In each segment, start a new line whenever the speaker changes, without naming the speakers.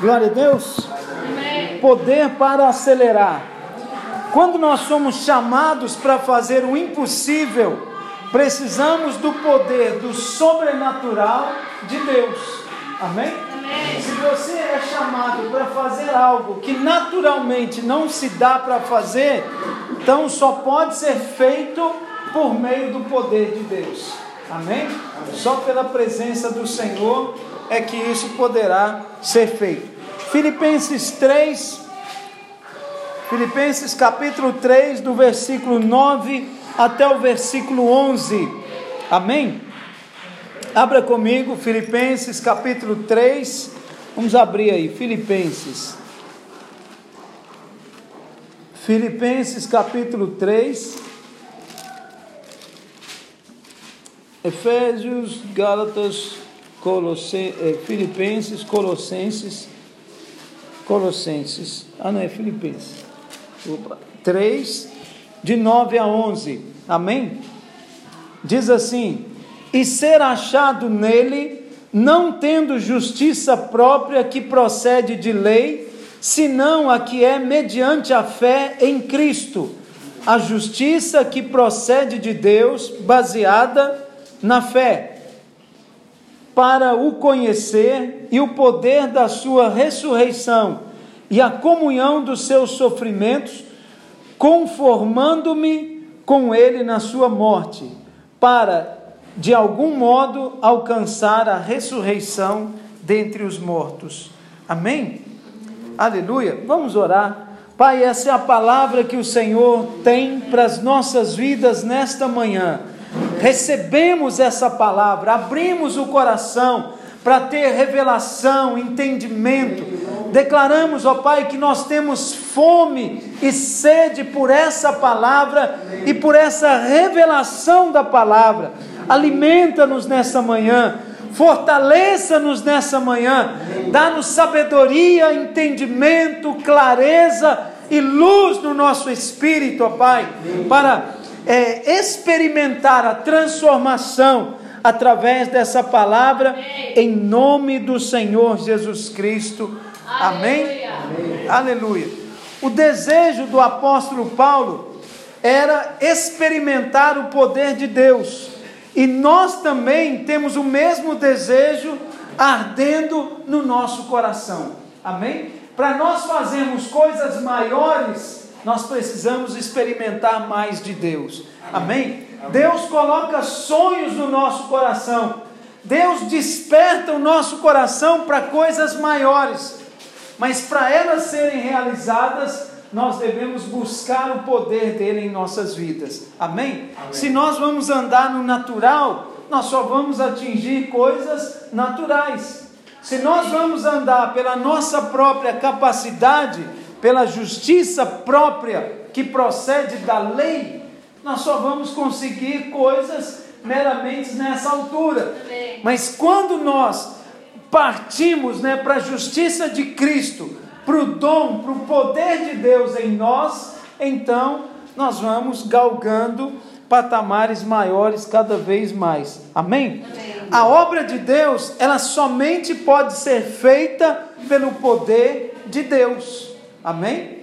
Glória a Deus. Poder para acelerar. Quando nós somos chamados para fazer o impossível, precisamos do poder do sobrenatural de Deus. Amém? Amém. Se você é chamado para fazer algo que naturalmente não se dá para fazer, então só pode ser feito por meio do poder de Deus. Amém? Amém? Só pela presença do Senhor é que isso poderá ser feito. Filipenses 3, Filipenses capítulo 3, do versículo 9 até o versículo 11. Amém? Abra comigo, Filipenses capítulo 3. Vamos abrir aí, Filipenses. Filipenses capítulo 3. Efésios, Gálatas, Eh, Filipenses, Colossenses, Colossenses, ah não, é Filipenses, Opa. 3, de 9 a 11, amém? Diz assim: E ser achado nele, não tendo justiça própria que procede de lei, senão a que é mediante a fé em Cristo, a justiça que procede de Deus, baseada na fé para o conhecer e o poder da sua ressurreição e a comunhão dos seus sofrimentos, conformando-me com ele na sua morte, para de algum modo alcançar a ressurreição dentre os mortos. Amém? Aleluia. Vamos orar. Pai, essa é a palavra que o Senhor tem para as nossas vidas nesta manhã recebemos essa palavra, abrimos o coração para ter revelação, entendimento. Declaramos, ó Pai, que nós temos fome e sede por essa palavra e por essa revelação da palavra. Alimenta-nos nessa manhã, fortaleça-nos nessa manhã, dá-nos sabedoria, entendimento, clareza e luz no nosso espírito, ó Pai, para é, experimentar a transformação através dessa palavra, em nome do Senhor Jesus Cristo. Amém? Aleluia. Aleluia. O desejo do apóstolo Paulo era experimentar o poder de Deus. E nós também temos o mesmo desejo ardendo no nosso coração. Amém? Para nós fazermos coisas maiores, nós precisamos experimentar mais de Deus. Amém? Deus coloca sonhos no nosso coração. Deus desperta o nosso coração para coisas maiores. Mas para elas serem realizadas, nós devemos buscar o poder dele em nossas vidas. Amém? Amém? Se nós vamos andar no natural, nós só vamos atingir coisas naturais. Se nós vamos andar pela nossa própria capacidade, pela justiça própria que procede da lei, nós só vamos conseguir coisas meramente nessa altura. Mas quando nós partimos né, para a justiça de Cristo, para o dom, para o poder de Deus em nós, então nós vamos galgando patamares maiores cada vez mais. Amém? Amém? A obra de Deus, ela somente pode ser feita pelo poder de Deus. Amém?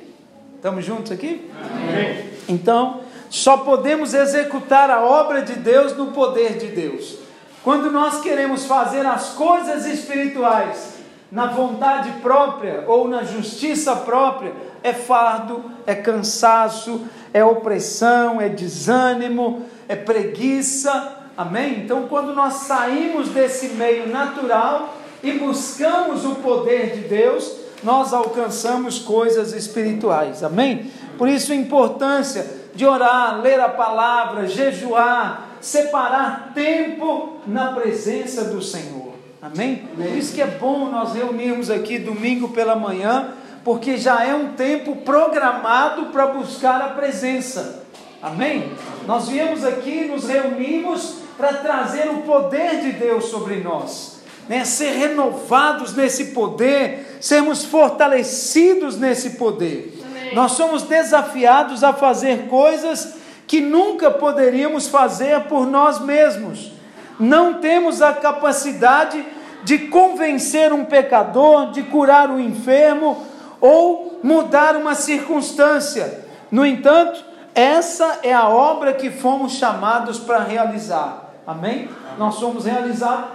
Estamos juntos aqui? Amém. Então, só podemos executar a obra de Deus no poder de Deus. Quando nós queremos fazer as coisas espirituais na vontade própria ou na justiça própria, é fardo, é cansaço, é opressão, é desânimo, é preguiça. Amém? Então, quando nós saímos desse meio natural e buscamos o poder de Deus, nós alcançamos coisas espirituais. Amém? Por isso a importância de orar, ler a palavra, jejuar, separar tempo na presença do Senhor. Amém? Amém? Por isso que é bom nós reunirmos aqui domingo pela manhã, porque já é um tempo programado para buscar a presença. Amém? Nós viemos aqui, nos reunimos para trazer o poder de Deus sobre nós né, ser renovados nesse poder, sermos fortalecidos nesse poder. Amém. Nós somos desafiados a fazer coisas que nunca poderíamos fazer por nós mesmos. Não temos a capacidade de convencer um pecador, de curar o enfermo ou mudar uma circunstância. No entanto, essa é a obra que fomos chamados para realizar. Amém? Nós somos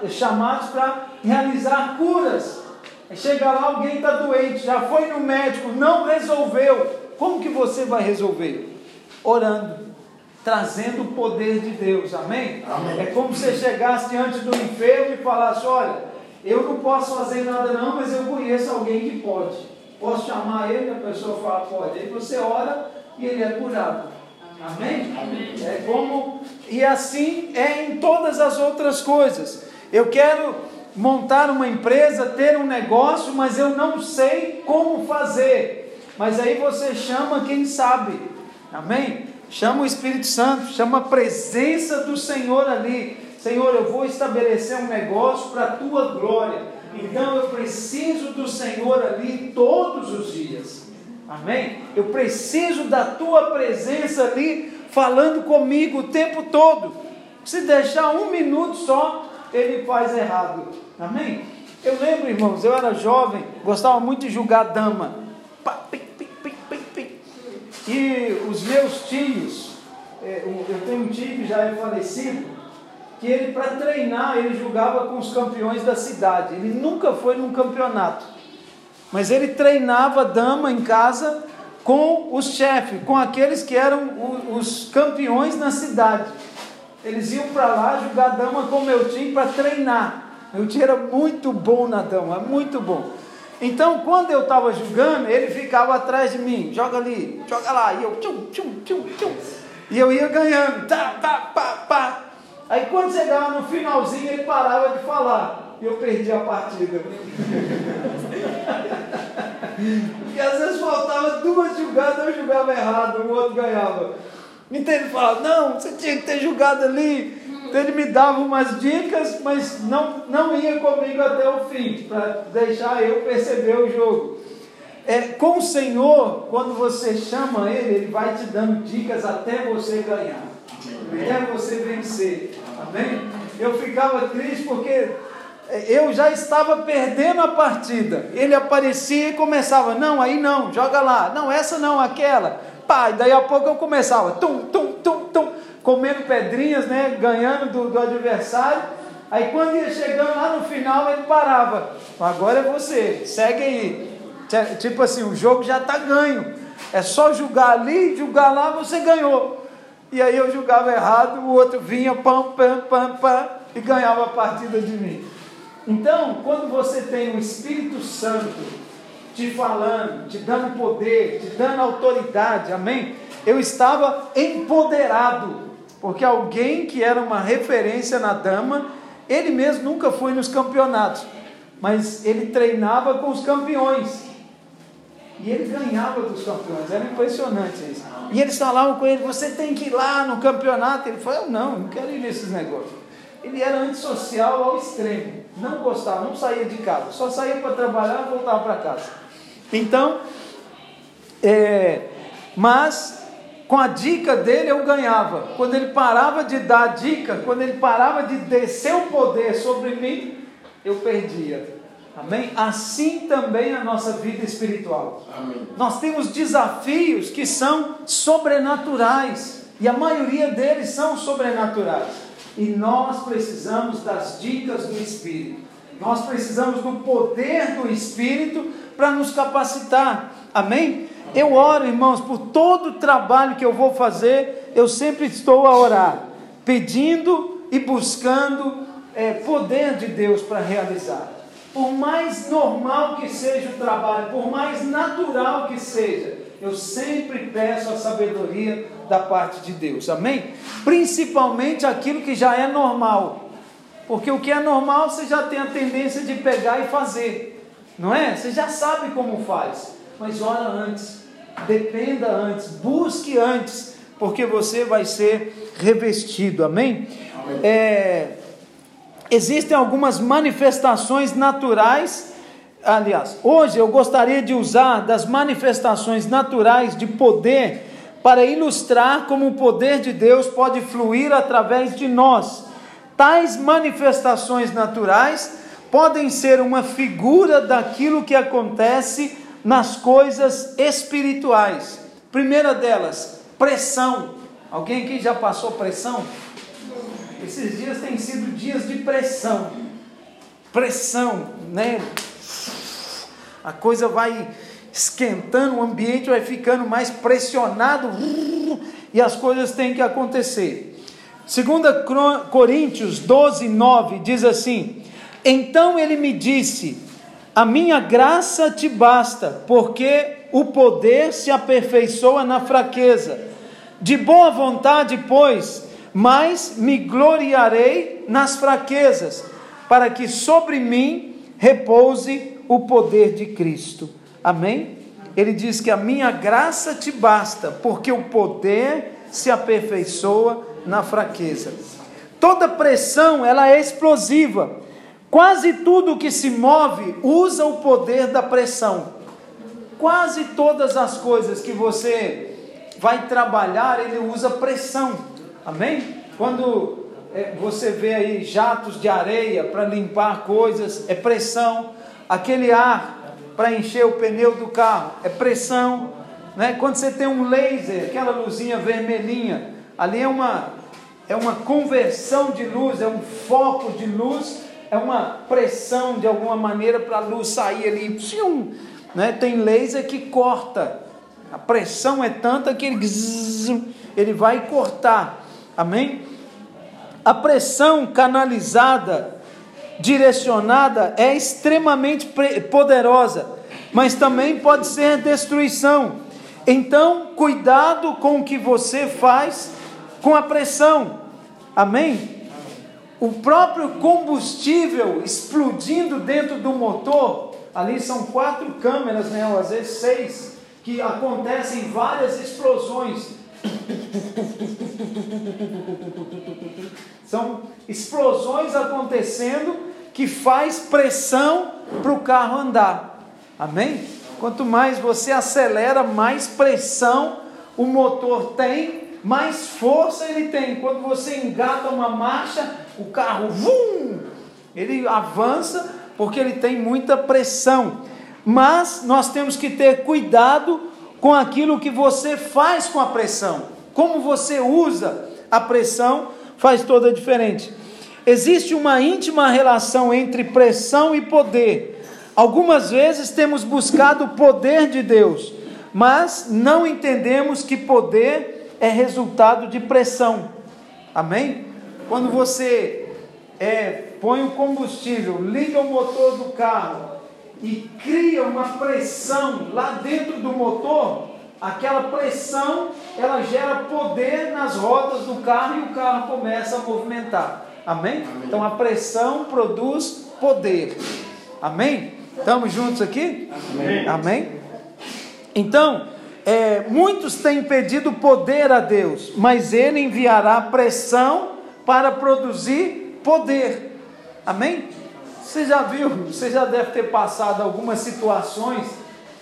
chamados para realizar curas. Chega lá, alguém está doente, já foi no médico, não resolveu. Como que você vai resolver? Orando, trazendo o poder de Deus. Amém? Amém? É como se você chegasse diante do enfermo e falasse: Olha, eu não posso fazer nada, não, mas eu conheço alguém que pode. Posso chamar ele? A pessoa fala: Pode. Aí você ora e ele é curado. Amém? Amém? É como e assim é em todas as outras coisas. Eu quero montar uma empresa, ter um negócio, mas eu não sei como fazer. Mas aí você chama quem sabe. Amém? Chama o Espírito Santo, chama a presença do Senhor ali. Senhor, eu vou estabelecer um negócio para a tua glória. Então eu preciso do Senhor ali todos os dias. Amém? Eu preciso da tua presença ali falando comigo o tempo todo. Se deixar um minuto só, ele faz errado. Amém? Eu lembro, irmãos, eu era jovem, gostava muito de jogar dama. E os meus tios, é, eu tenho um tio que já é falecido, que ele, para treinar, ele jogava com os campeões da cidade. Ele nunca foi num campeonato. Mas ele treinava dama em casa com os chefes, com aqueles que eram os campeões na cidade. Eles iam para lá jogar dama com meu time para treinar. Meu time era muito bom na dama, muito bom. Então, quando eu estava jogando, ele ficava atrás de mim, joga ali, joga lá, e eu tchum, tchum, tchum, tchum. E eu ia ganhando, tá, tá, pá, pá. Aí quando chegava no finalzinho, ele parava de falar e eu perdi a partida. e às vezes faltava duas jogadas, eu jogava errado, o outro ganhava. Então ele falava, não, você tinha que ter jogado ali. Então ele me dava umas dicas, mas não, não ia comigo até o fim, para deixar eu perceber o jogo. É, com o Senhor, quando você chama Ele, Ele vai te dando dicas até você ganhar, até você vencer. Amém? Eu ficava triste porque eu já estava perdendo a partida. Ele aparecia e começava, não, aí não, joga lá, não, essa não, aquela. Pai, daí a pouco eu começava, tum, tum, tum, tum, comendo pedrinhas, né, ganhando do, do adversário. Aí quando ia chegando lá no final, ele parava. Agora é você, segue aí. Tipo assim, o jogo já está ganho. É só julgar ali, julgar lá, você ganhou. E aí eu julgava errado, o outro vinha, pam, pam, pam, pam, e ganhava a partida de mim. Então, quando você tem o Espírito Santo te falando, te dando poder, te dando autoridade, amém? Eu estava empoderado, porque alguém que era uma referência na dama, ele mesmo nunca foi nos campeonatos, mas ele treinava com os campeões. E ele ganhava dos campeões, era impressionante isso. E eles falavam com ele: você tem que ir lá no campeonato. Ele falou: não, não quero ir nesses negócios. Ele era antissocial ao extremo, não gostava, não saía de casa, só saía para trabalhar e voltava para casa. Então, é, mas com a dica dele eu ganhava. Quando ele parava de dar dica, quando ele parava de descer o poder sobre mim, eu perdia. Amém? Assim também a nossa vida espiritual. Amém. Nós temos desafios que são sobrenaturais, e a maioria deles são sobrenaturais. E nós precisamos das dicas do Espírito. Nós precisamos do poder do Espírito para nos capacitar. Amém? Eu oro, irmãos, por todo o trabalho que eu vou fazer, eu sempre estou a orar, pedindo e buscando é, poder de Deus para realizar. Por mais normal que seja o trabalho, por mais natural que seja, eu sempre peço a sabedoria da parte de Deus, amém? Principalmente aquilo que já é normal, porque o que é normal você já tem a tendência de pegar e fazer, não é? Você já sabe como faz, mas ora antes, dependa antes, busque antes, porque você vai ser revestido, amém? amém. É, existem algumas manifestações naturais aliás, hoje eu gostaria de usar das manifestações naturais de poder para ilustrar como o poder de Deus pode fluir através de nós. Tais manifestações naturais podem ser uma figura daquilo que acontece nas coisas espirituais. Primeira delas, pressão. Alguém aqui já passou pressão? Esses dias têm sido dias de pressão. Pressão, né? A coisa vai esquentando, o ambiente vai ficando mais pressionado e as coisas têm que acontecer. 2 Coríntios 12, 9 diz assim: Então ele me disse: A minha graça te basta, porque o poder se aperfeiçoa na fraqueza. De boa vontade, pois, mas me gloriarei nas fraquezas, para que sobre mim repouse o poder de Cristo. Amém? Ele diz que a minha graça te basta, porque o poder se aperfeiçoa na fraqueza. Toda pressão, ela é explosiva. Quase tudo que se move usa o poder da pressão. Quase todas as coisas que você vai trabalhar, ele usa pressão. Amém? Quando você vê aí jatos de areia para limpar coisas, é pressão. Aquele ar para encher o pneu do carro, é pressão. Né? Quando você tem um laser, aquela luzinha vermelhinha, ali é uma, é uma conversão de luz, é um foco de luz, é uma pressão de alguma maneira para a luz sair ali. Né? Tem laser que corta, a pressão é tanta que ele, ele vai cortar. Amém? A pressão canalizada, direcionada, é extremamente poderosa, mas também pode ser destruição. Então, cuidado com o que você faz com a pressão. Amém? O próprio combustível explodindo dentro do motor, ali são quatro câmeras, né, às vezes seis, que acontecem várias explosões. São explosões acontecendo que faz pressão para o carro andar. Amém? Quanto mais você acelera, mais pressão o motor tem, mais força ele tem. Quando você engata uma marcha, o carro vum, ele avança porque ele tem muita pressão. Mas nós temos que ter cuidado com aquilo que você faz com a pressão. Como você usa a pressão faz toda a diferença. Existe uma íntima relação entre pressão e poder. Algumas vezes temos buscado o poder de Deus, mas não entendemos que poder é resultado de pressão. Amém? Quando você é, põe o combustível, liga o motor do carro e cria uma pressão lá dentro do motor, aquela pressão ela gera poder nas rodas do carro e o carro começa a movimentar. Amém? Amém. Então a pressão produz poder. Amém? Estamos juntos aqui? Amém? Amém? Então, é, muitos têm pedido poder a Deus, mas Ele enviará pressão para produzir poder. Amém? Você já viu, você já deve ter passado algumas situações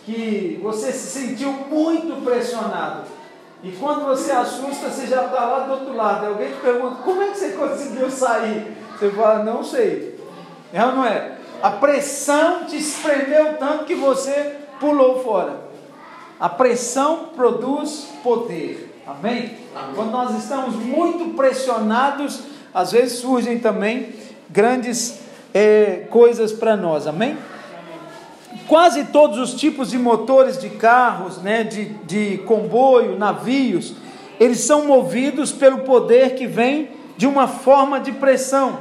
que você se sentiu muito pressionado. E quando você assusta, você já está lá do outro lado. E alguém te pergunta: como é que você conseguiu sair? Você fala: não sei. É ou não é? A pressão te espremeu tanto que você pulou fora. A pressão produz poder. Amém? Amém? Quando nós estamos muito pressionados, às vezes surgem também grandes é, coisas para nós, amém? Quase todos os tipos de motores de carros, né, de, de comboio, navios, eles são movidos pelo poder que vem de uma forma de pressão.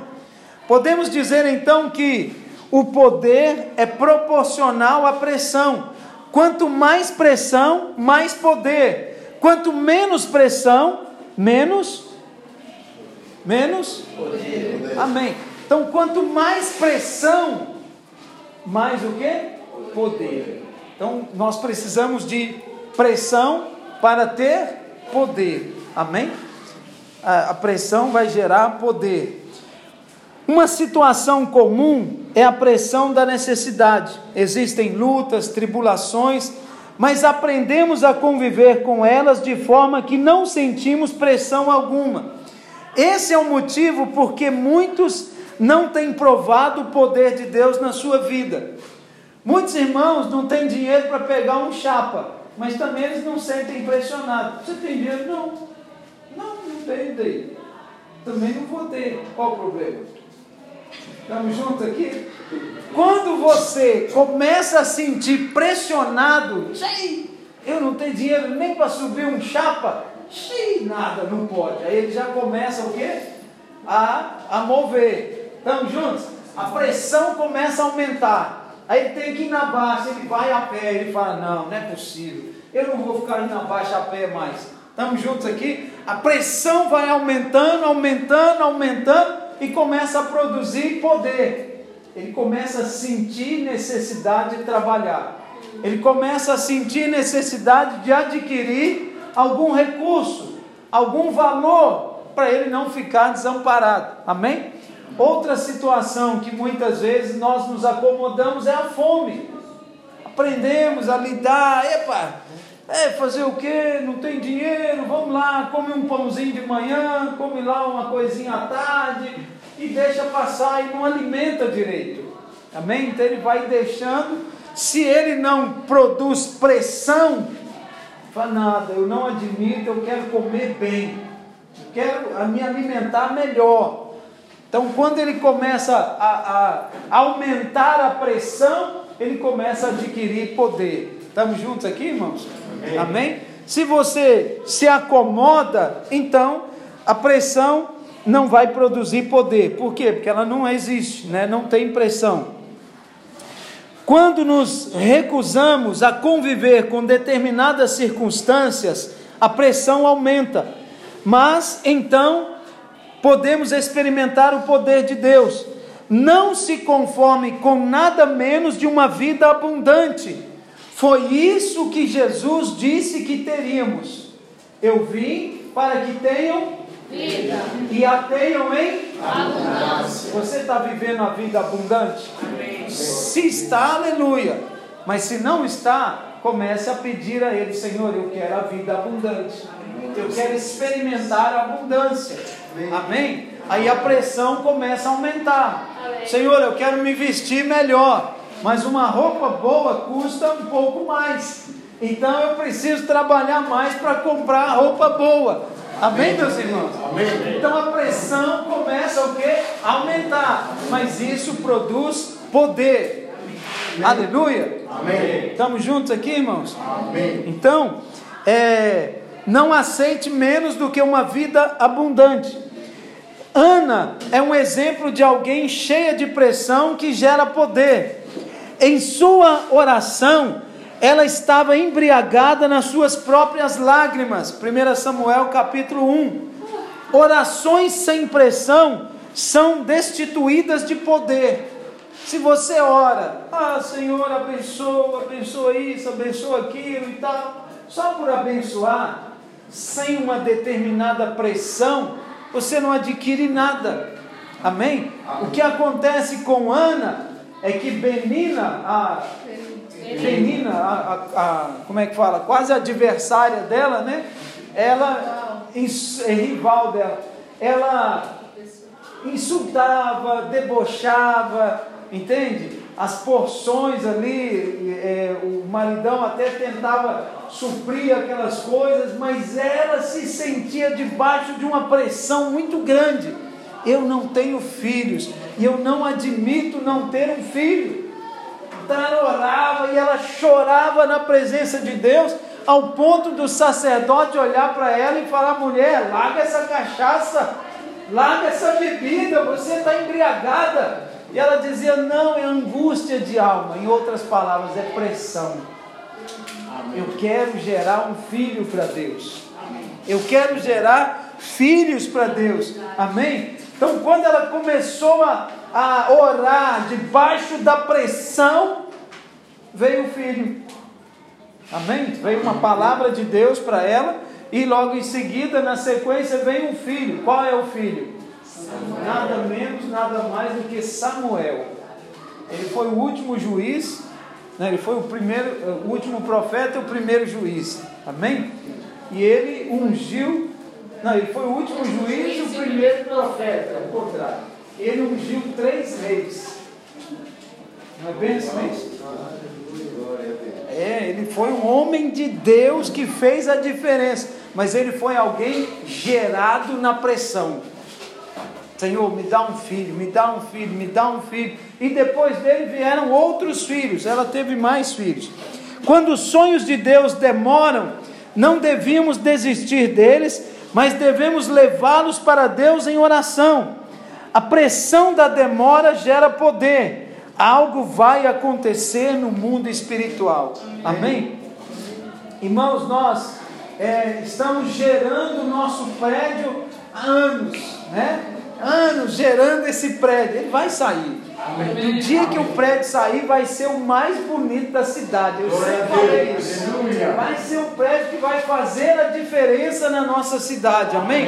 Podemos dizer então que o poder é proporcional à pressão. Quanto mais pressão, mais poder. Quanto menos pressão, menos menos poder. Amém. Então, quanto mais pressão, mais o que? Poder. Então, nós precisamos de pressão para ter poder. Amém? A, a pressão vai gerar poder. Uma situação comum é a pressão da necessidade. Existem lutas, tribulações, mas aprendemos a conviver com elas de forma que não sentimos pressão alguma. Esse é o motivo porque muitos não tem provado o poder de Deus na sua vida. Muitos irmãos não têm dinheiro para pegar um chapa, mas também eles não sentem impressionados. Você tem dinheiro? Não. Não, não tenho daí. Também não vou ter. Qual o problema? Estamos juntos aqui? Quando você começa a sentir pressionado, eu não tenho dinheiro nem para subir um chapa, nada, não pode. Aí ele já começa o quê? A, a mover. Estamos juntos? A pressão começa a aumentar. Aí ele tem que ir na baixa, ele vai a pé, ele fala, não, não é possível. Eu não vou ficar indo na baixa a pé mais. Estamos juntos aqui? A pressão vai aumentando, aumentando, aumentando e começa a produzir poder. Ele começa a sentir necessidade de trabalhar. Ele começa a sentir necessidade de adquirir algum recurso, algum valor para ele não ficar desamparado. Amém? Outra situação que muitas vezes nós nos acomodamos é a fome. Aprendemos a lidar, epa, é fazer o quê? Não tem dinheiro, vamos lá, come um pãozinho de manhã, come lá uma coisinha à tarde e deixa passar e não alimenta direito. Amém? Então ele vai deixando, se ele não produz pressão Fala, nada, eu não admito, eu quero comer bem, eu quero me alimentar melhor. Então, quando ele começa a, a aumentar a pressão, ele começa a adquirir poder. Estamos juntos aqui, irmãos? Amém. Amém? Se você se acomoda, então a pressão não vai produzir poder. Por quê? Porque ela não existe, né? não tem pressão. Quando nos recusamos a conviver com determinadas circunstâncias, a pressão aumenta. Mas então podemos experimentar o poder de Deus. Não se conforme com nada menos de uma vida abundante. Foi isso que Jesus disse que teríamos. Eu vim para que tenham vida. E a tenham em abundância. Você está vivendo a vida abundante? Amém. Se está, aleluia. Mas se não está, comece a pedir a Ele, Senhor, eu quero a vida abundante. Eu quero experimentar a abundância. Amém? Amém? Aí a pressão começa a aumentar. Amém. Senhor, eu quero me vestir melhor. Mas uma roupa boa custa um pouco mais. Então eu preciso trabalhar mais para comprar roupa boa. Amém, meus irmãos? Amém. Então a pressão começa o quê? A aumentar. Mas isso produz poder. Amém. Aleluia. Amém. Estamos juntos aqui, irmãos? Amém. Então, é, não aceite menos do que uma vida abundante. Ana é um exemplo de alguém cheia de pressão que gera poder. Em sua oração, ela estava embriagada nas suas próprias lágrimas. 1 Samuel capítulo 1. Orações sem pressão são destituídas de poder. Se você ora, ah Senhor, abençoa, abençoa isso, abençoa aquilo e tal, só por abençoar, sem uma determinada pressão, você não adquire nada. Amém? O que acontece com Ana é que Benina, a Penina, a, a, a, como é que fala? Quase adversária dela, né? Ela, é rival dela, ela insultava, debochava, entende? As porções ali, é, o maridão até tentava suprir aquelas coisas, mas ela se sentia debaixo de uma pressão muito grande. Eu não tenho filhos e eu não admito não ter um filho. Então ela orava e ela chorava na presença de Deus, ao ponto do sacerdote olhar para ela e falar: mulher, larga essa cachaça, larga essa bebida, você está embriagada. E ela dizia: não, é angústia de alma. Em outras palavras, é pressão. Eu quero gerar um filho para Deus. Eu quero gerar filhos para Deus. Amém? Então, quando ela começou a, a orar debaixo da pressão, veio o filho. Amém? Veio uma palavra de Deus para ela, e logo em seguida, na sequência, veio um filho. Qual é o filho? Nada menos, nada mais do que Samuel. Ele foi o último juiz, né? ele foi o primeiro, o último profeta e o primeiro juiz. Amém? E ele ungiu não, ele foi o último juiz e o primeiro profeta, ao contrário. ele ungiu três reis. Não é bem assim? É, ele foi um homem de Deus que fez a diferença, mas ele foi alguém gerado na pressão. Senhor, me dá um filho, me dá um filho, me dá um filho. E depois dele vieram outros filhos, ela teve mais filhos. Quando os sonhos de Deus demoram, não devíamos desistir deles, mas devemos levá-los para Deus em oração. A pressão da demora gera poder. Algo vai acontecer no mundo espiritual. Amém? Irmãos, nós é, estamos gerando o nosso prédio há anos, né? Anos gerando esse prédio. Ele vai sair. No dia que o prédio sair, vai ser o mais bonito da cidade. Eu sempre falei isso. Vai ser o prédio que vai fazer a diferença na nossa cidade. Amém?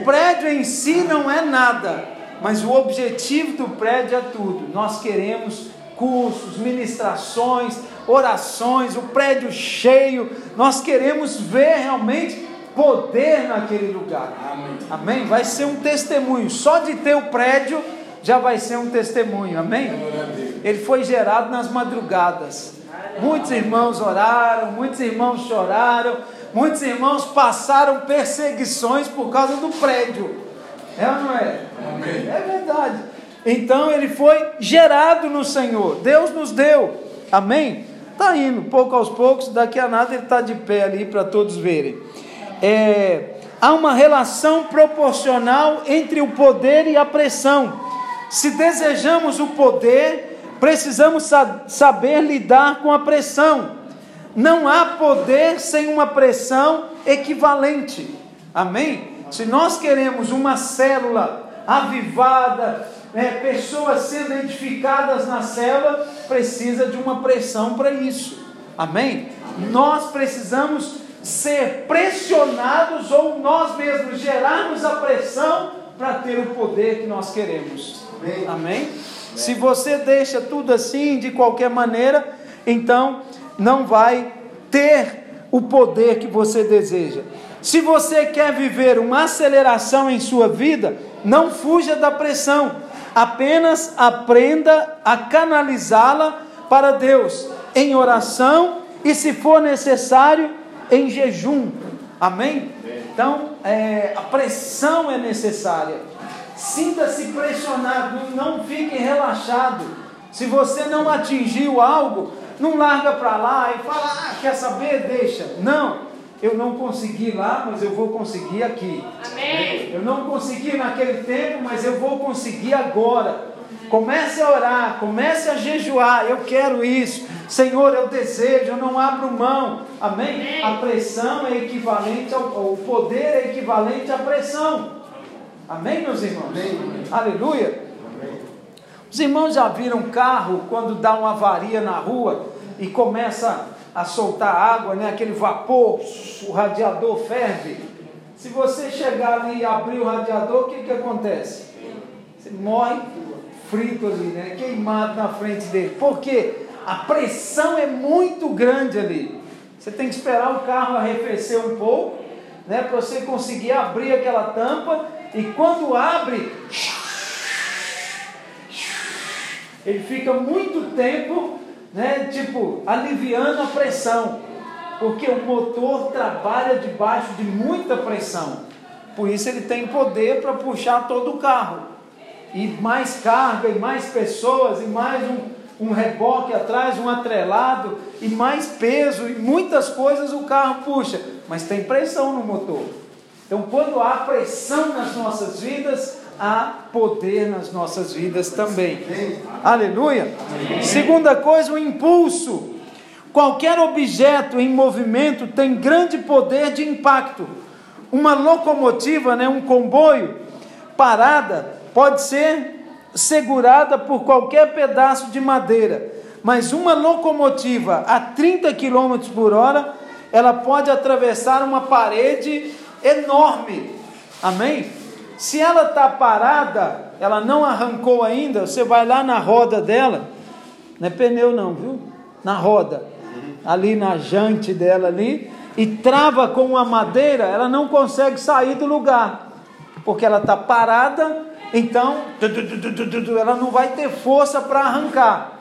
O prédio em si não é nada, mas o objetivo do prédio é tudo. Nós queremos cursos, ministrações, orações, o prédio cheio. Nós queremos ver realmente poder naquele lugar. Amém. Amém? Vai ser um testemunho. Só de ter o prédio já vai ser um testemunho, amém? Ele foi gerado nas madrugadas. Muitos irmãos oraram, muitos irmãos choraram, muitos irmãos passaram perseguições por causa do prédio. É ou não é? Amém. É verdade. Então ele foi gerado no Senhor. Deus nos deu. Amém? Está indo, pouco aos poucos, daqui a nada ele está de pé ali para todos verem. É, há uma relação proporcional entre o poder e a pressão. Se desejamos o poder, precisamos saber lidar com a pressão. Não há poder sem uma pressão equivalente. Amém? Se nós queremos uma célula avivada, é, pessoas sendo edificadas na célula, precisa de uma pressão para isso. Amém? Nós precisamos ser pressionados ou nós mesmos gerarmos a pressão para ter o poder que nós queremos. Amém? Amém? Se você deixa tudo assim, de qualquer maneira, então não vai ter o poder que você deseja. Se você quer viver uma aceleração em sua vida, não fuja da pressão, apenas aprenda a canalizá-la para Deus em oração e, se for necessário, em jejum. Amém? Então, é, a pressão é necessária. Sinta-se pressionado, não fique relaxado. Se você não atingiu algo, não larga para lá e fala, ah, quer saber? Deixa. Não, eu não consegui lá, mas eu vou conseguir aqui. Amém. Eu não consegui naquele tempo, mas eu vou conseguir agora. Comece a orar, comece a jejuar. Eu quero isso. Senhor, eu desejo, eu não abro mão. Amém? Amém. A pressão é equivalente ao o poder é equivalente à pressão. Amém, meus irmãos? Amém. Aleluia. Amém. Os irmãos já viram carro quando dá uma avaria na rua e começa a soltar água, né? aquele vapor, o radiador ferve. Se você chegar ali e abrir o radiador, o que, que acontece? Você morre frito ali, né? queimado na frente dele. Por quê? A pressão é muito grande ali. Você tem que esperar o carro arrefecer um pouco, né? Para você conseguir abrir aquela tampa e quando abre, ele fica muito tempo, né, tipo, aliviando a pressão, porque o motor trabalha debaixo de muita pressão. Por isso ele tem poder para puxar todo o carro. E mais carga, e mais pessoas, e mais um, um reboque atrás, um atrelado, e mais peso, e muitas coisas o carro puxa. Mas tem pressão no motor. Então, quando há pressão nas nossas vidas, há poder nas nossas vidas também. Aleluia. Segunda coisa, o impulso. Qualquer objeto em movimento tem grande poder de impacto. Uma locomotiva, né, um comboio parada, pode ser segurada por qualquer pedaço de madeira, mas uma locomotiva a 30 km por hora, ela pode atravessar uma parede enorme. Amém? Se ela está parada, ela não arrancou ainda, você vai lá na roda dela, não é pneu não, viu? Na roda, ali na jante dela ali, e trava com uma madeira, ela não consegue sair do lugar. Porque ela está parada, então ela não vai ter força para arrancar.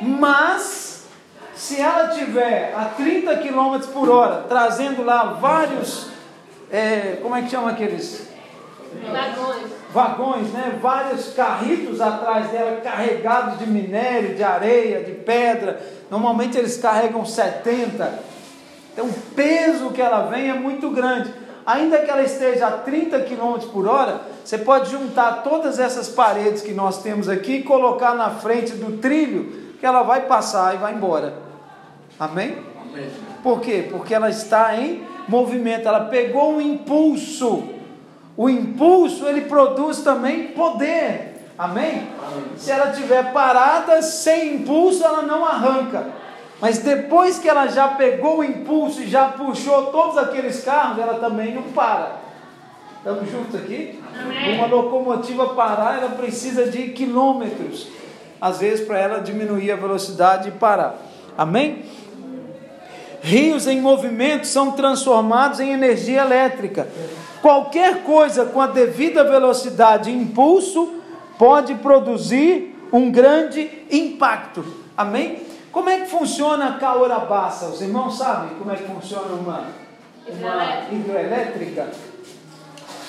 Mas, se ela tiver a 30 km por hora, trazendo lá vários, é, como é que chama aqueles?
Vagões.
Vagões, né? Vários carritos atrás dela, carregados de minério, de areia, de pedra. Normalmente eles carregam 70. Então o peso que ela vem é muito grande. Ainda que ela esteja a 30 km por hora, você pode juntar todas essas paredes que nós temos aqui e colocar na frente do trilho, que ela vai passar e vai embora. Amém?
Amém.
Por quê? Porque ela está em movimento, ela pegou um impulso. O impulso ele produz também poder. Amém? Se ela estiver parada, sem impulso, ela não arranca. Mas depois que ela já pegou o impulso e já puxou todos aqueles carros, ela também não para. Estamos juntos aqui?
Amém.
Uma locomotiva parar, ela precisa de quilômetros, às vezes, para ela diminuir a velocidade e parar. Amém? Rios em movimento são transformados em energia elétrica. Qualquer coisa com a devida velocidade e impulso pode produzir um grande impacto. Amém? Como é que funciona a caorabaça? Os irmãos sabem como é que funciona uma, uma hidroelétrica?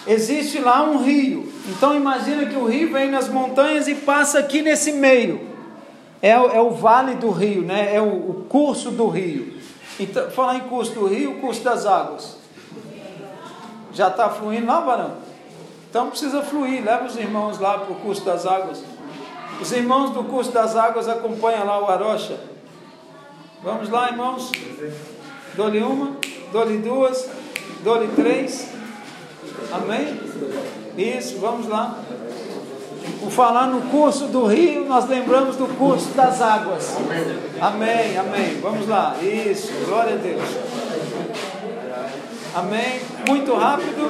Existe lá um rio. Então imagina que o rio vem nas montanhas e passa aqui nesse meio. É, o- é o vale do rio, né? É o, o curso do rio. Então, falar em curso do rio, curso das águas. Já está fluindo lá, varão? Então precisa fluir. Leva os irmãos lá para o curso das águas. Os irmãos do curso das águas acompanham lá o Arocha. Vamos lá, irmãos? Dou-lhe uma, dou-lhe duas, dou-lhe três. Amém? Isso, vamos lá. Por falar no curso do rio, nós lembramos do curso das águas. Amém, amém. Vamos lá. Isso, glória a Deus. Amém. Muito rápido.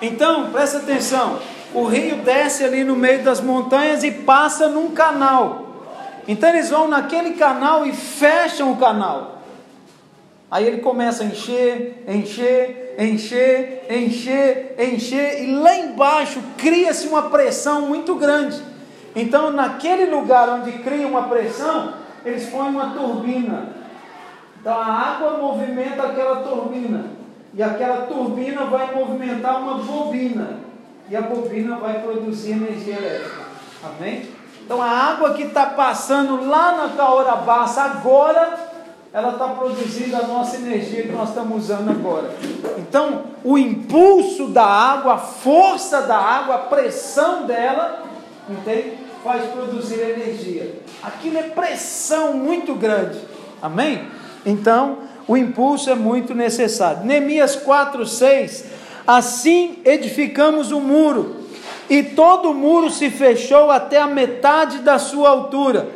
Então, presta atenção. O rio desce ali no meio das montanhas e passa num canal. Então eles vão naquele canal e fecham o canal. Aí ele começa a encher, encher, encher, encher, encher, e lá embaixo cria-se uma pressão muito grande. Então, naquele lugar onde cria uma pressão, eles põem uma turbina. Então, a água movimenta aquela turbina, e aquela turbina vai movimentar uma bobina, e a bobina vai produzir energia elétrica. Amém? Então, a água que está passando lá na Caorabaça agora ela está produzindo a nossa energia que nós estamos usando agora. Então, o impulso da água, a força da água, a pressão dela, entende? Faz produzir energia. Aquilo é pressão muito grande. Amém? Então, o impulso é muito necessário. Neemias 4, 6. Assim edificamos o muro, e todo o muro se fechou até a metade da sua altura,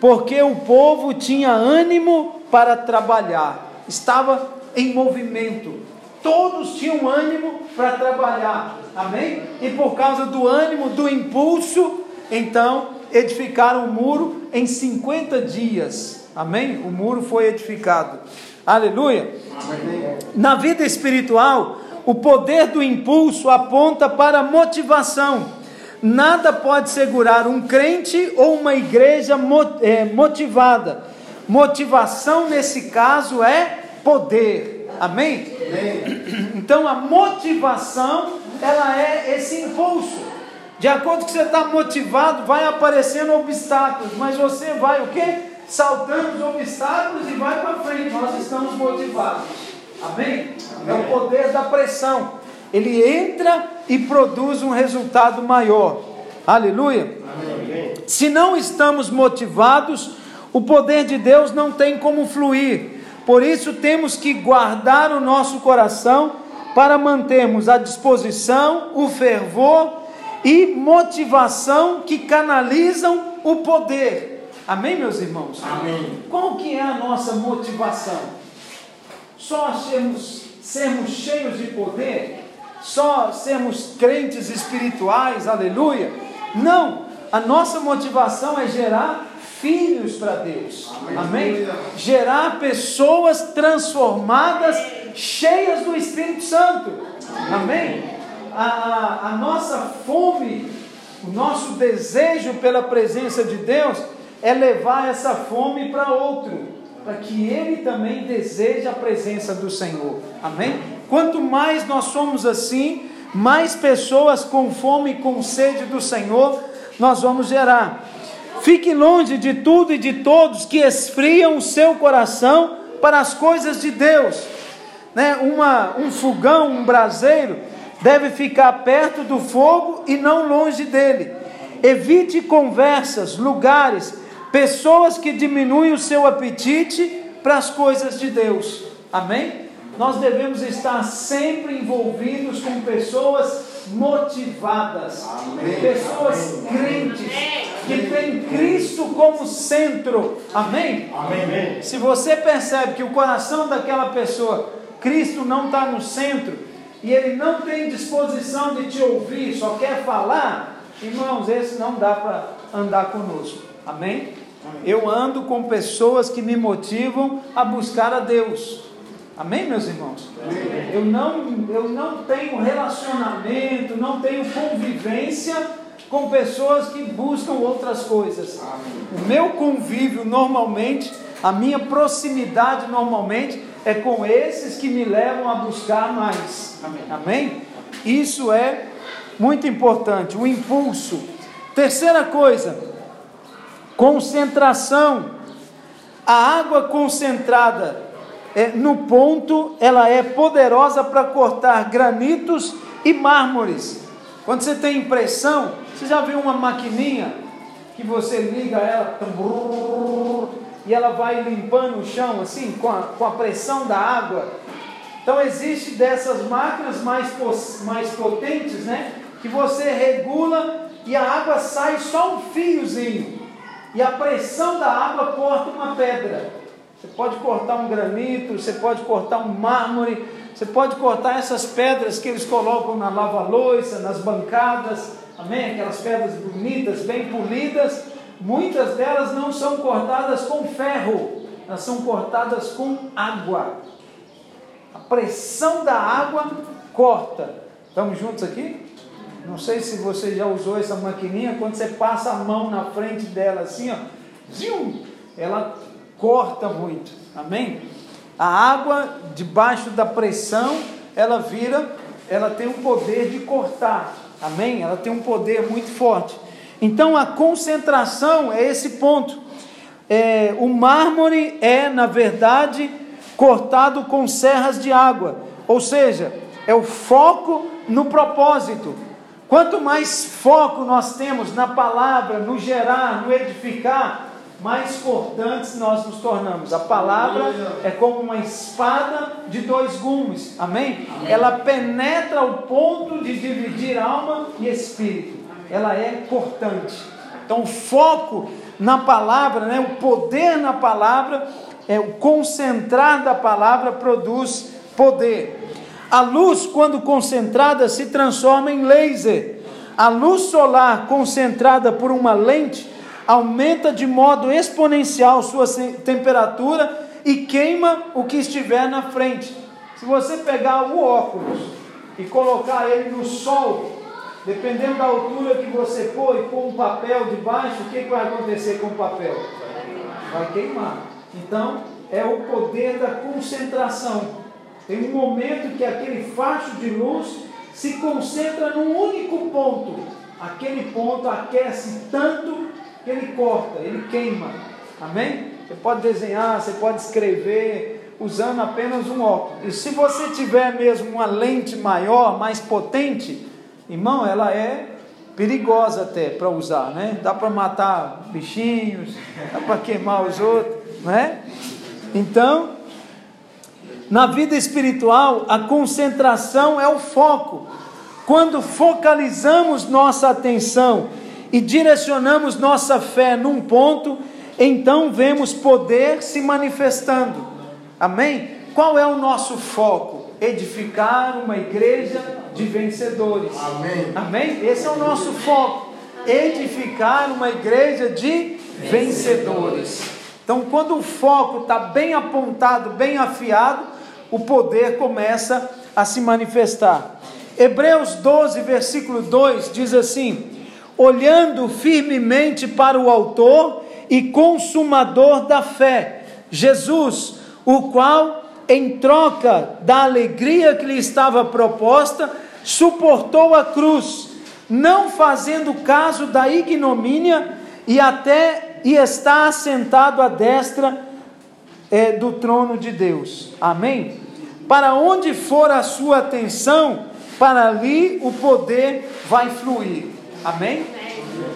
porque o povo tinha ânimo para trabalhar, estava em movimento, todos tinham ânimo para trabalhar, amém? E por causa do ânimo, do impulso, então edificaram o muro em 50 dias, amém? O muro foi edificado, aleluia. Na vida espiritual, o poder do impulso aponta para a motivação. Nada pode segurar um crente ou uma igreja eh, motivada. Motivação nesse caso é poder. Amém? Então a motivação ela é esse impulso. De acordo com que você está motivado, vai aparecendo obstáculos, mas você vai o quê? Saltando os obstáculos e vai para frente. Nós estamos motivados. Amém? É o poder da pressão. Ele entra e produz um resultado maior. Aleluia. Se não estamos motivados, o poder de Deus não tem como fluir. Por isso temos que guardar o nosso coração para mantermos a disposição, o fervor e motivação que canalizam o poder. Amém, meus irmãos?
Amém.
Qual que é a nossa motivação? Só sermos, sermos cheios de poder? Só sermos crentes espirituais? Aleluia? Não! A nossa motivação é gerar filhos para Deus. Amém? Gerar pessoas transformadas, cheias do Espírito Santo. Amém? A, a, a nossa fome, o nosso desejo pela presença de Deus é levar essa fome para outro, para que ele também deseje a presença do Senhor. Amém? Quanto mais nós somos assim, mais pessoas com fome e com sede do Senhor nós vamos gerar. Fique longe de tudo e de todos que esfriam o seu coração para as coisas de Deus. Né? Uma, um fogão, um braseiro, deve ficar perto do fogo e não longe dele. Evite conversas, lugares, pessoas que diminuem o seu apetite para as coisas de Deus. Amém? Nós devemos estar sempre envolvidos com pessoas motivadas, Amém. pessoas crentes que têm Cristo como centro. Amém? Amém? Se você percebe que o coração daquela pessoa, Cristo não está no centro, e ele não tem disposição de te ouvir, só quer falar, irmãos, esse não dá para andar conosco. Amém? Eu ando com pessoas que me motivam a buscar a Deus. Amém, meus irmãos? Amém. Eu, não, eu não tenho relacionamento, não tenho convivência com pessoas que buscam outras coisas. Amém. O meu convívio normalmente, a minha proximidade normalmente é com esses que me levam a buscar mais. Amém? Amém? Isso é muito importante, o impulso. Terceira coisa, concentração. A água concentrada é, no ponto, ela é poderosa para cortar granitos e mármores. Quando você tem impressão, você já viu uma maquininha que você liga ela e ela vai limpando o chão assim com a, com a pressão da água. Então existe dessas máquinas mais, mais potentes, né? Que você regula e a água sai só um fiozinho. E a pressão da água corta uma pedra. Você pode cortar um granito, você pode cortar um mármore, você pode cortar essas pedras que eles colocam na lava-loiça, nas bancadas, amém? Aquelas pedras bonitas, bem polidas. Muitas delas não são cortadas com ferro, elas são cortadas com água. A pressão da água corta. Estamos juntos aqui? Não sei se você já usou essa maquininha, quando você passa a mão na frente dela assim, ó, ela corta muito. Amém? A água debaixo da pressão, ela vira, ela tem o poder de cortar. Amém? Ela tem um poder muito forte. Então a concentração é esse ponto. É, o mármore é, na verdade, cortado com serras de água, ou seja, é o foco no propósito. Quanto mais foco nós temos na palavra, no gerar, no edificar, mais cortantes nós nos tornamos. A palavra é como uma espada de dois gumes. Amém? Amém? Ela penetra ao ponto de dividir alma e espírito. Ela é cortante. Então, o foco na palavra, né, o poder na palavra, é o concentrar da palavra produz poder. A luz, quando concentrada, se transforma em laser. A luz solar concentrada por uma lente aumenta de modo exponencial sua temperatura e queima o que estiver na frente. Se você pegar o óculos e colocar ele no sol, dependendo da altura que você pôr e pôr um papel debaixo, o que vai acontecer com o papel? Vai queimar. Então, é o poder da concentração. Tem um momento que aquele facho de luz se concentra num único ponto. Aquele ponto aquece tanto que ele corta, ele queima. Amém? Você pode desenhar, você pode escrever usando apenas um óculos. E se você tiver mesmo uma lente maior, mais potente, irmão, ela é perigosa até para usar, né? Dá para matar bichinhos, dá para queimar os outros, né? Então, na vida espiritual, a concentração é o foco. Quando focalizamos nossa atenção e direcionamos nossa fé num ponto, então vemos poder se manifestando. Amém? Qual é o nosso foco? Edificar uma igreja de vencedores. Amém. Amém? Esse é o nosso foco. Edificar uma igreja de vencedores. Então, quando o foco está bem apontado, bem afiado, o poder começa a se manifestar. Hebreus 12, versículo 2 diz assim: olhando firmemente para o Autor e Consumador da fé, Jesus, o qual, em troca da alegria que lhe estava proposta, suportou a cruz, não fazendo caso da ignomínia, e até e está assentado à destra é, do trono de Deus. Amém? Para onde for a sua atenção, para ali o poder vai fluir. Amém?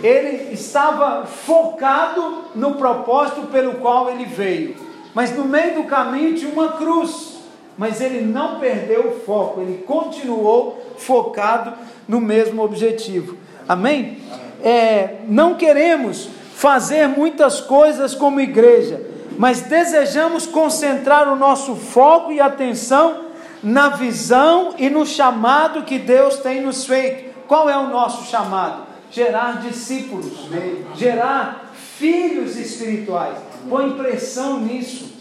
Ele estava focado no propósito pelo qual ele veio. Mas no meio do caminho tinha uma cruz. Mas ele não perdeu o foco, ele continuou focado no mesmo objetivo. Amém? É, não queremos fazer muitas coisas como igreja, mas desejamos concentrar o nosso foco e atenção na visão e no chamado que Deus tem nos feito. Qual é o nosso chamado? Gerar discípulos, gerar filhos espirituais. Põe pressão nisso.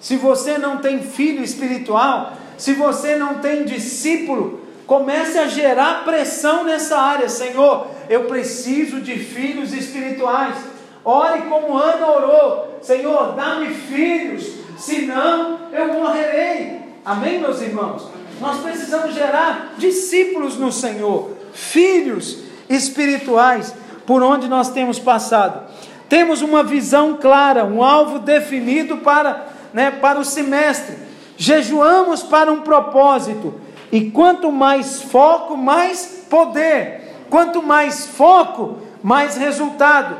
Se você não tem filho espiritual, se você não tem discípulo, comece a gerar pressão nessa área. Senhor, eu preciso de filhos espirituais. Ore como Ana orou: Senhor, dá-me filhos, senão eu morrerei. Amém, meus irmãos? Nós precisamos gerar discípulos no Senhor filhos espirituais por onde nós temos passado. Temos uma visão clara, um alvo definido para, né, para o semestre. Jejuamos para um propósito. E quanto mais foco, mais poder. Quanto mais foco, mais resultado.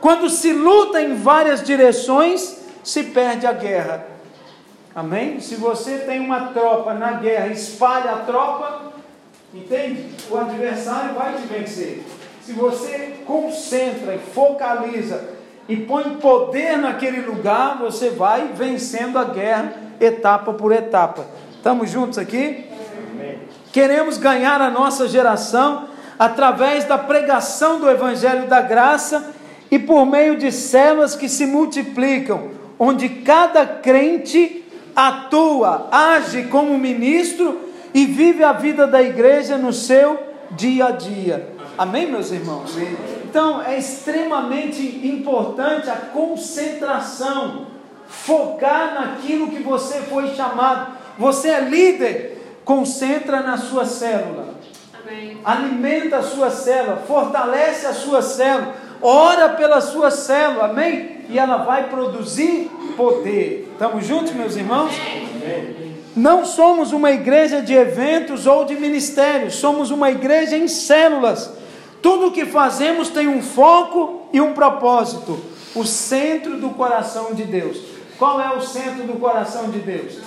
Quando se luta em várias direções, se perde a guerra. Amém? Se você tem uma tropa na guerra, espalha a tropa, Entende? O adversário vai te vencer. Se você concentra e focaliza e põe poder naquele lugar, você vai vencendo a guerra etapa por etapa. Estamos juntos aqui? Amém. Queremos ganhar a nossa geração através da pregação do Evangelho da Graça e por meio de células que se multiplicam, onde cada crente atua, age como ministro e vive a vida da igreja no seu dia a dia. Amém, meus irmãos? Então é extremamente importante a concentração, focar naquilo que você foi chamado. Você é líder, concentra na sua célula. Amém. Alimenta a sua célula, fortalece a sua célula, ora pela sua célula, amém? E ela vai produzir poder. Estamos juntos, meus irmãos? Amém. Não somos uma igreja de eventos ou de ministérios, somos uma igreja em células. Tudo o que fazemos tem um foco e um propósito. O centro do coração de Deus. Qual é o centro do coração de Deus?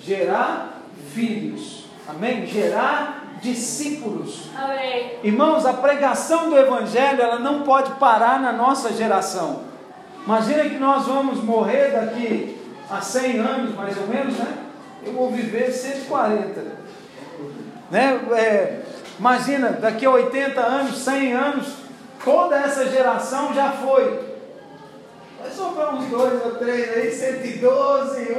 Gerar filhos. Amém? Gerar discípulos. Amém. Irmãos, a pregação do Evangelho ela não pode parar na nossa geração. Imagina que nós vamos morrer daqui a 100 anos, mais ou menos, né? eu vou viver 140. Né? É, imagina, daqui a 80 anos, 100 anos, toda essa geração já foi. Vai sobrar uns dois ou três aí, 112.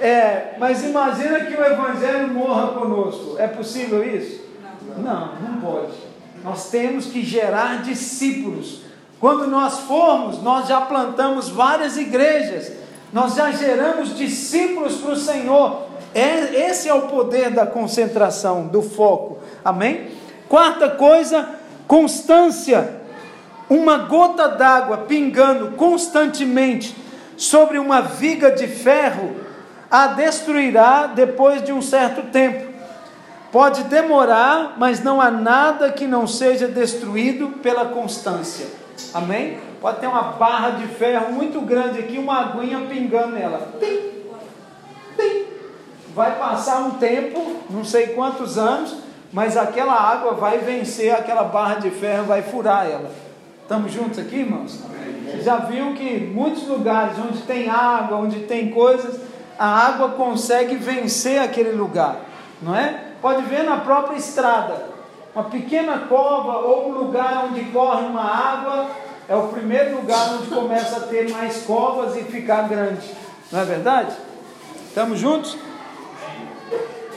É, mas imagina que o Evangelho morra conosco. É possível isso? Não, não pode. Nós temos que gerar discípulos. Quando nós formos, nós já plantamos várias igrejas nós já geramos discípulos para o Senhor. É, esse é o poder da concentração, do foco. Amém? Quarta coisa, constância. Uma gota d'água pingando constantemente sobre uma viga de ferro a destruirá depois de um certo tempo. Pode demorar, mas não há nada que não seja destruído pela constância. Amém? Pode ter uma barra de ferro muito grande aqui, uma aguinha pingando nela. Tim, tim. Vai passar um tempo, não sei quantos anos, mas aquela água vai vencer aquela barra de ferro, vai furar ela. Estamos juntos aqui, irmãos? Você já viu que muitos lugares onde tem água, onde tem coisas, a água consegue vencer aquele lugar, não é? Pode ver na própria estrada, uma pequena cova ou um lugar onde corre uma água, é o primeiro lugar onde começa a ter mais covas e ficar grande. Não é verdade? Estamos juntos?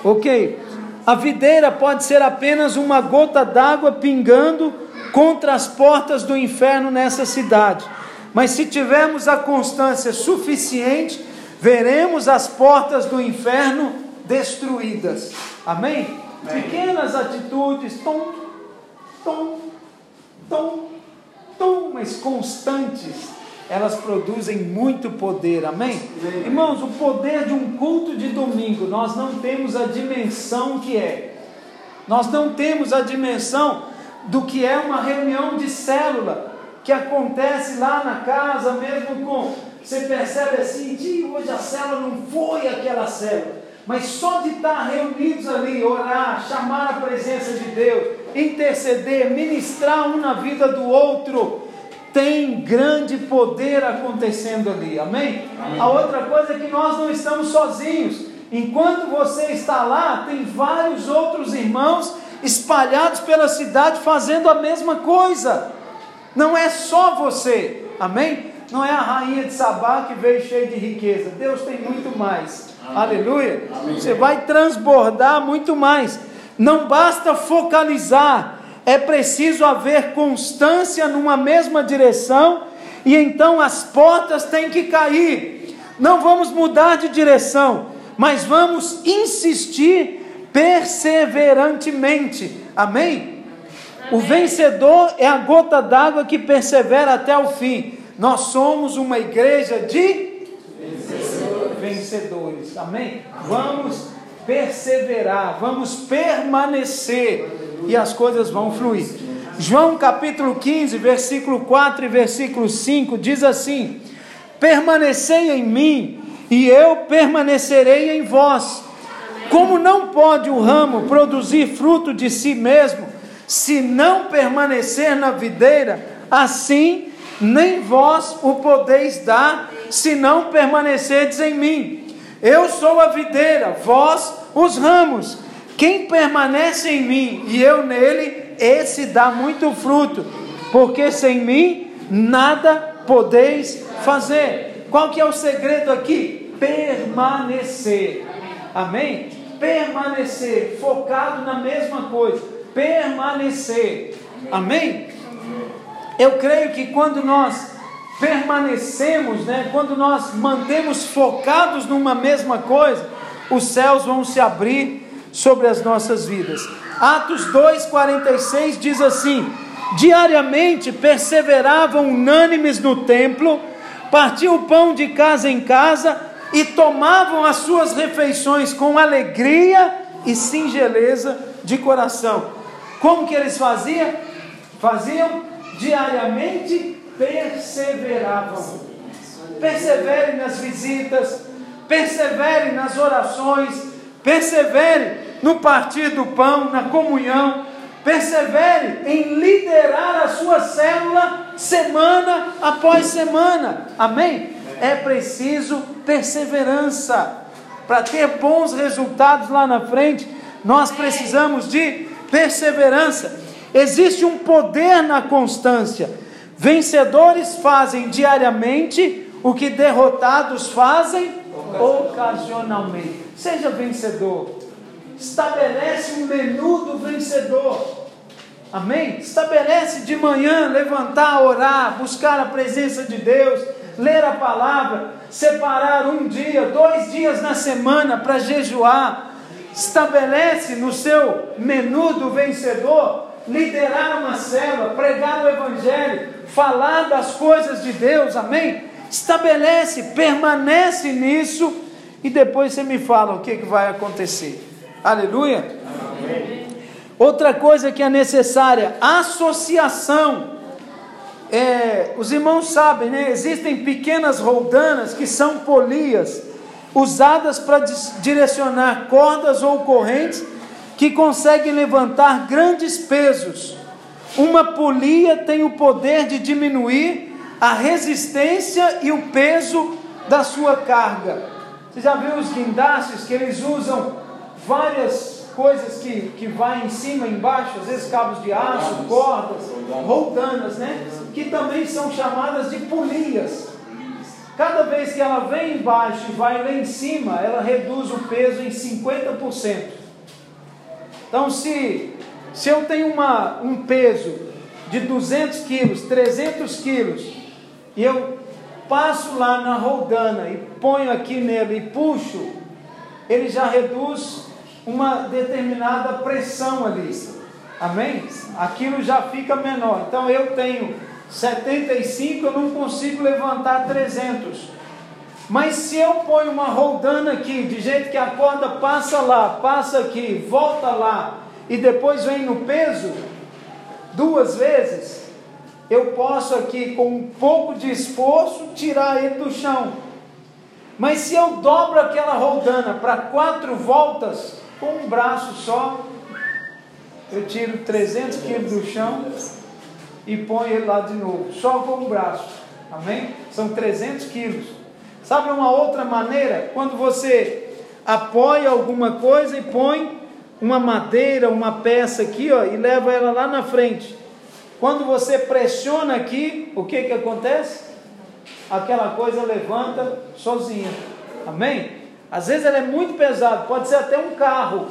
Ok. A videira pode ser apenas uma gota d'água pingando contra as portas do inferno nessa cidade. Mas se tivermos a constância suficiente, veremos as portas do inferno destruídas. Amém? Amém. Pequenas atitudes, tom, tom, tom, tom, mas constantes, elas produzem muito poder. Amém? Amém? Irmãos, o poder de um culto de domingo, nós não temos a dimensão que é. Nós não temos a dimensão do que é uma reunião de célula que acontece lá na casa, mesmo com você percebe assim, hoje a célula não foi aquela célula. Mas só de estar reunidos ali, orar, chamar a presença de Deus, interceder, ministrar um na vida do outro, tem grande poder acontecendo ali, amém? amém? A outra coisa é que nós não estamos sozinhos. Enquanto você está lá, tem vários outros irmãos espalhados pela cidade fazendo a mesma coisa. Não é só você, amém? Não é a rainha de Sabá que veio cheia de riqueza. Deus tem muito mais. Amém. Aleluia. Amém. Você vai transbordar muito mais. Não basta focalizar, é preciso haver constância numa mesma direção e então as portas têm que cair. Não vamos mudar de direção, mas vamos insistir perseverantemente. Amém? O vencedor é a gota d'água que persevera até o fim. Nós somos uma igreja de vencedores. Amém? Vamos perseverar, vamos permanecer e as coisas vão fluir. João capítulo 15, versículo 4 e versículo 5 diz assim: Permanecei em mim e eu permanecerei em vós. Como não pode o ramo produzir fruto de si mesmo, se não permanecer na videira, assim nem vós o podeis dar, se não permanecerdes em mim. Eu sou a videira, vós os ramos. Quem permanece em mim e eu nele, esse dá muito fruto, porque sem mim nada podeis fazer. Qual que é o segredo aqui? Permanecer. Amém? Permanecer, focado na mesma coisa. Permanecer. Amém? Eu creio que quando nós permanecemos, né, quando nós mantemos focados numa mesma coisa, os céus vão se abrir sobre as nossas vidas. Atos 2:46 diz assim: Diariamente perseveravam unânimes no templo, partiam o pão de casa em casa e tomavam as suas refeições com alegria e singeleza de coração. Como que eles faziam? Faziam diariamente perseveravam. Persevere nas visitas, persevere nas orações, persevere no partir do pão, na comunhão, persevere em liderar a sua célula semana após semana. Amém? É preciso perseverança. Para ter bons resultados lá na frente, nós precisamos de perseverança. Existe um poder na constância. Vencedores fazem diariamente o que derrotados fazem ocasionalmente. Seja vencedor. Estabelece um menu do vencedor. Amém? Estabelece de manhã, levantar, orar, buscar a presença de Deus, ler a palavra, separar um dia, dois dias na semana para jejuar. Estabelece no seu menu do vencedor liderar uma célula, pregar o Evangelho, falar das coisas de Deus, amém? Estabelece, permanece nisso e depois você me fala o que, que vai acontecer. Aleluia? Amém. Outra coisa que é necessária, associação. É, os irmãos sabem, né? Existem pequenas roldanas que são polias, usadas para direcionar cordas ou correntes que conseguem levantar grandes pesos. Uma polia tem o poder de diminuir a resistência e o peso da sua carga. Você já viu os guindastes que eles usam várias coisas que, que vai em cima e embaixo, às vezes cabos de aço, cordas, roldanas, né? Que também são chamadas de polias. cada vez que ela vem embaixo e vai lá em cima, ela reduz o peso em 50%. Então, se, se eu tenho uma, um peso de 200 quilos, 300 quilos, e eu passo lá na roldana e ponho aqui nele e puxo, ele já reduz uma determinada pressão ali. Amém? Aquilo já fica menor. Então eu tenho 75, eu não consigo levantar 300. Mas se eu ponho uma roldana aqui, de jeito que a corda passa lá, passa aqui, volta lá, e depois vem no peso, duas vezes, eu posso aqui, com um pouco de esforço, tirar ele do chão. Mas se eu dobro aquela roldana para quatro voltas, com um braço só, eu tiro 300 quilos do chão e ponho ele lá de novo, só com um braço. Amém? São 300 quilos. Sabe uma outra maneira? Quando você apoia alguma coisa e põe uma madeira, uma peça aqui, ó, e leva ela lá na frente. Quando você pressiona aqui, o que que acontece? Aquela coisa levanta sozinha. Amém? Às vezes ela é muito pesada, pode ser até um carro.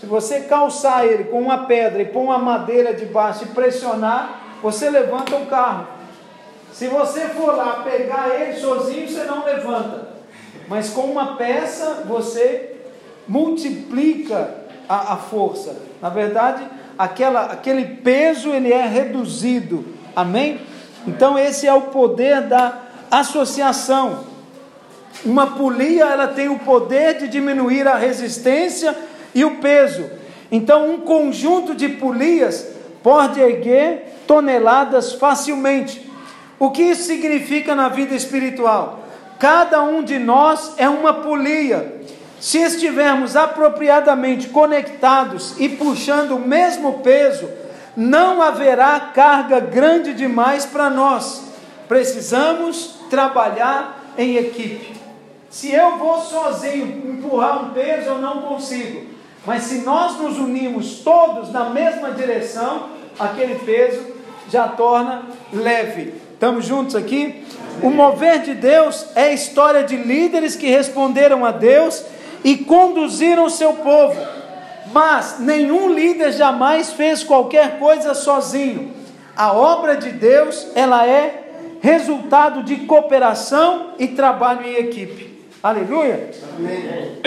Se você calçar ele com uma pedra e pôr uma madeira debaixo e pressionar, você levanta o carro. Se você for lá pegar ele sozinho, você não levanta. Mas com uma peça, você multiplica a, a força. Na verdade, aquela, aquele peso ele é reduzido. Amém? Então esse é o poder da associação. Uma polia ela tem o poder de diminuir a resistência e o peso. Então um conjunto de polias pode erguer toneladas facilmente. O que isso significa na vida espiritual? Cada um de nós é uma polia. Se estivermos apropriadamente conectados e puxando o mesmo peso, não haverá carga grande demais para nós. Precisamos trabalhar em equipe. Se eu vou sozinho empurrar um peso, eu não consigo. Mas se nós nos unimos todos na mesma direção, aquele peso já torna leve. Estamos juntos aqui? O mover de Deus é a história de líderes que responderam a Deus e conduziram o seu povo. Mas nenhum líder jamais fez qualquer coisa sozinho. A obra de Deus, ela é resultado de cooperação e trabalho em equipe. Aleluia. Amém.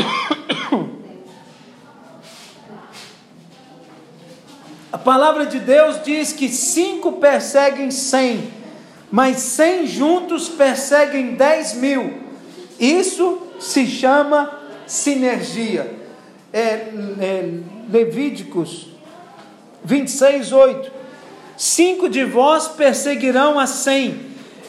A palavra de Deus diz que cinco perseguem cem, mas cem juntos perseguem dez mil. Isso se chama sinergia. É, é, Levíticos 26, 8. Cinco de vós perseguirão a cem,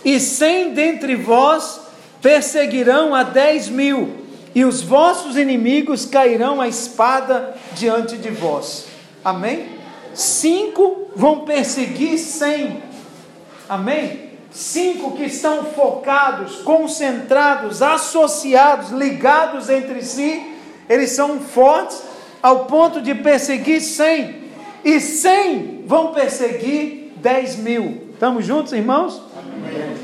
e cem dentre vós perseguirão a dez mil, e os vossos inimigos cairão a espada diante de vós. Amém? Cinco vão perseguir cem. Amém? Cinco que estão focados, concentrados, associados, ligados entre si, eles são fortes ao ponto de perseguir cem. E cem vão perseguir dez mil. Estamos juntos, irmãos? Amém.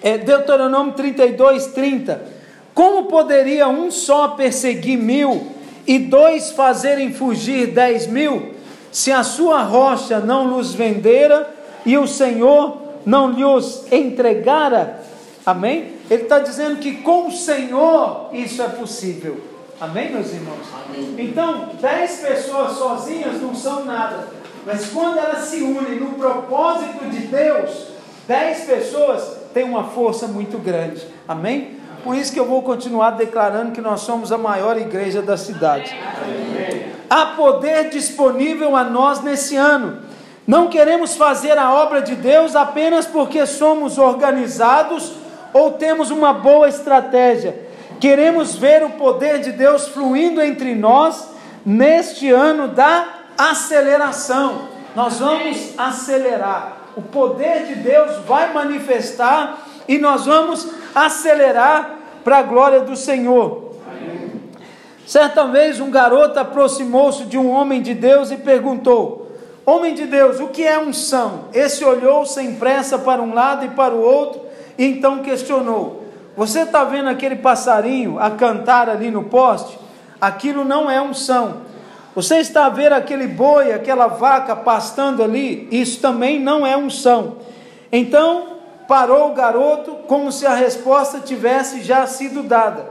É Deuteronômio 32, 30. Como poderia um só perseguir mil e dois fazerem fugir dez mil, se a sua rocha não nos vendera e o Senhor não lhes entregara. Amém? Ele está dizendo que com o Senhor isso é possível. Amém, meus irmãos? Amém. Então, dez pessoas sozinhas não são nada. Mas quando elas se unem no propósito de Deus, dez pessoas têm uma força muito grande. Amém? Por isso que eu vou continuar declarando que nós somos a maior igreja da cidade. Amém. Há poder disponível a nós nesse ano. Não queremos fazer a obra de Deus apenas porque somos organizados ou temos uma boa estratégia. Queremos ver o poder de Deus fluindo entre nós neste ano da aceleração. Nós vamos acelerar. O poder de Deus vai manifestar e nós vamos acelerar para a glória do Senhor. Certa vez um garoto aproximou-se de um homem de Deus e perguntou: Homem de Deus, o que é unção? Esse olhou sem pressa para um lado e para o outro e então questionou: Você está vendo aquele passarinho a cantar ali no poste? Aquilo não é unção. Você está a ver aquele boi, aquela vaca pastando ali? Isso também não é unção. Então parou o garoto, como se a resposta tivesse já sido dada.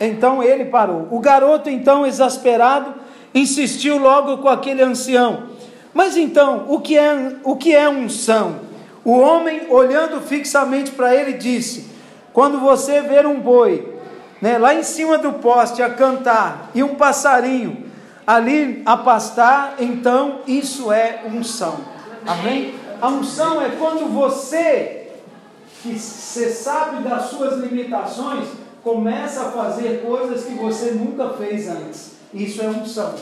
Então ele parou. O garoto, então, exasperado, insistiu logo com aquele ancião. Mas então, o que é, o que é unção? O homem, olhando fixamente para ele, disse: Quando você ver um boi, né, lá em cima do poste a cantar e um passarinho ali a pastar, então isso é unção. Amém? A unção é quando você, que você sabe das suas limitações, começa a fazer coisas que você nunca fez antes. Isso é unção.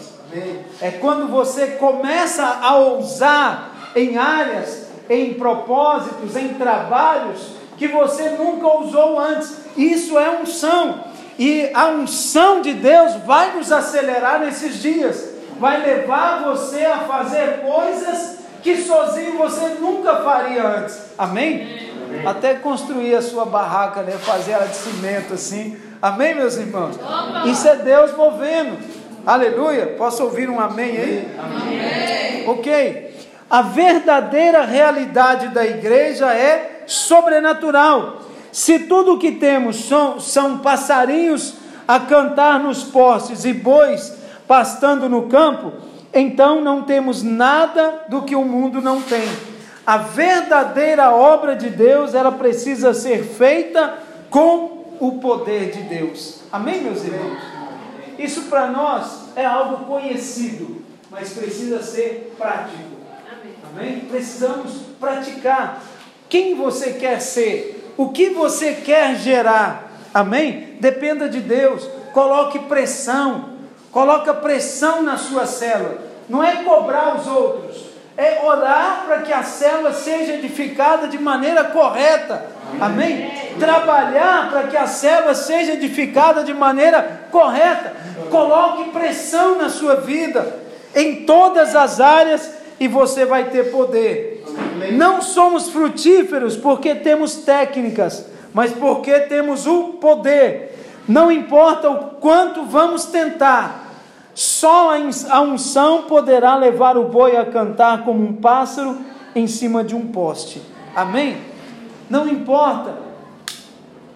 É quando você começa a ousar em áreas, em propósitos, em trabalhos que você nunca ousou antes. Isso é unção. E a unção de Deus vai nos acelerar nesses dias. Vai levar você a fazer coisas que sozinho você nunca faria antes. Amém? Amém. Até construir a sua barraca, né? fazer ela de cimento assim. Amém, meus irmãos? Opa. Isso é Deus movendo. Aleluia. Posso ouvir um amém aí? Amém. Ok. A verdadeira realidade da igreja é sobrenatural. Se tudo o que temos são, são passarinhos a cantar nos postes e bois pastando no campo, então não temos nada do que o mundo não tem. A verdadeira obra de Deus, ela precisa ser feita com o poder de Deus. Amém, meus irmãos? Isso para nós é algo conhecido, mas precisa ser prático. Amém? Precisamos praticar. Quem você quer ser? O que você quer gerar? Amém? Dependa de Deus. Coloque pressão. Coloca pressão na sua célula. Não é cobrar os outros, é orar para que a célula seja edificada de maneira correta. Amém? Trabalhar para que a célula seja edificada de maneira correta. Coloque pressão na sua vida, em todas as áreas, e você vai ter poder. Não somos frutíferos porque temos técnicas, mas porque temos o poder. Não importa o quanto vamos tentar, só a unção poderá levar o boi a cantar como um pássaro em cima de um poste. Amém? Não importa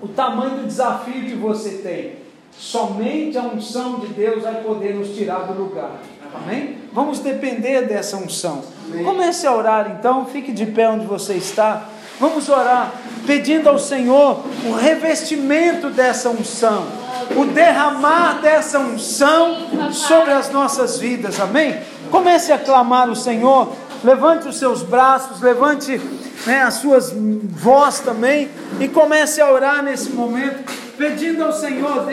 o tamanho do desafio que você tem, somente a unção de Deus vai poder nos tirar do lugar. Amém? Vamos depender dessa unção. Amém. Comece a orar então, fique de pé onde você está. Vamos orar, pedindo ao Senhor o revestimento dessa unção o derramar dessa unção sobre as nossas vidas, amém? Comece a clamar o Senhor, levante os seus braços, levante né, as suas voz também e comece a orar nesse momento, pedindo ao Senhor, Deus.